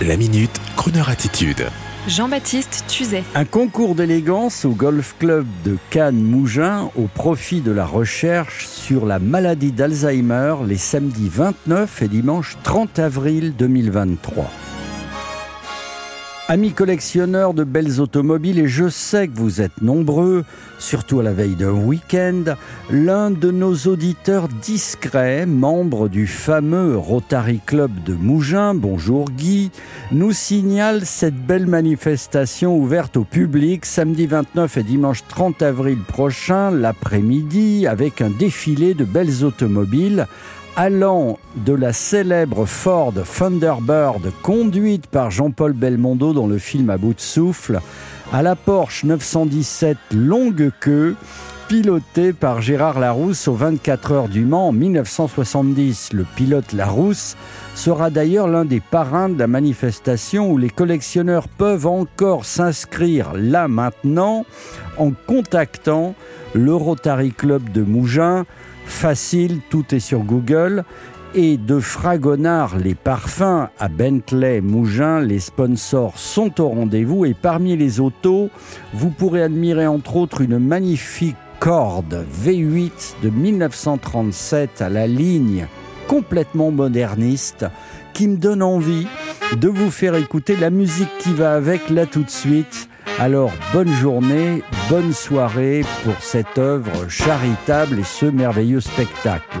La minute, Kroneur attitude. Jean-Baptiste Tuzet. Un concours d'élégance au Golf Club de Cannes-Mougins au profit de la recherche sur la maladie d'Alzheimer les samedis 29 et dimanche 30 avril 2023. Amis collectionneurs de belles automobiles, et je sais que vous êtes nombreux, surtout à la veille d'un week-end, l'un de nos auditeurs discrets, membre du fameux Rotary Club de Mougins, bonjour Guy, nous signale cette belle manifestation ouverte au public samedi 29 et dimanche 30 avril prochain, l'après-midi, avec un défilé de belles automobiles allant de la célèbre Ford Thunderbird conduite par Jean-Paul Belmondo dans le film À bout de souffle, à la Porsche 917 longue queue, pilotée par Gérard Larousse aux 24 heures du Mans en 1970. Le pilote Larousse sera d'ailleurs l'un des parrains de la manifestation où les collectionneurs peuvent encore s'inscrire là maintenant en contactant le Rotary Club de Mougins facile, tout est sur Google. Et de Fragonard, les parfums à Bentley, Mougins, les sponsors sont au rendez-vous. Et parmi les autos, vous pourrez admirer entre autres une magnifique corde V8 de 1937 à la ligne complètement moderniste qui me donne envie de vous faire écouter la musique qui va avec là tout de suite. Alors bonne journée, bonne soirée pour cette œuvre charitable et ce merveilleux spectacle.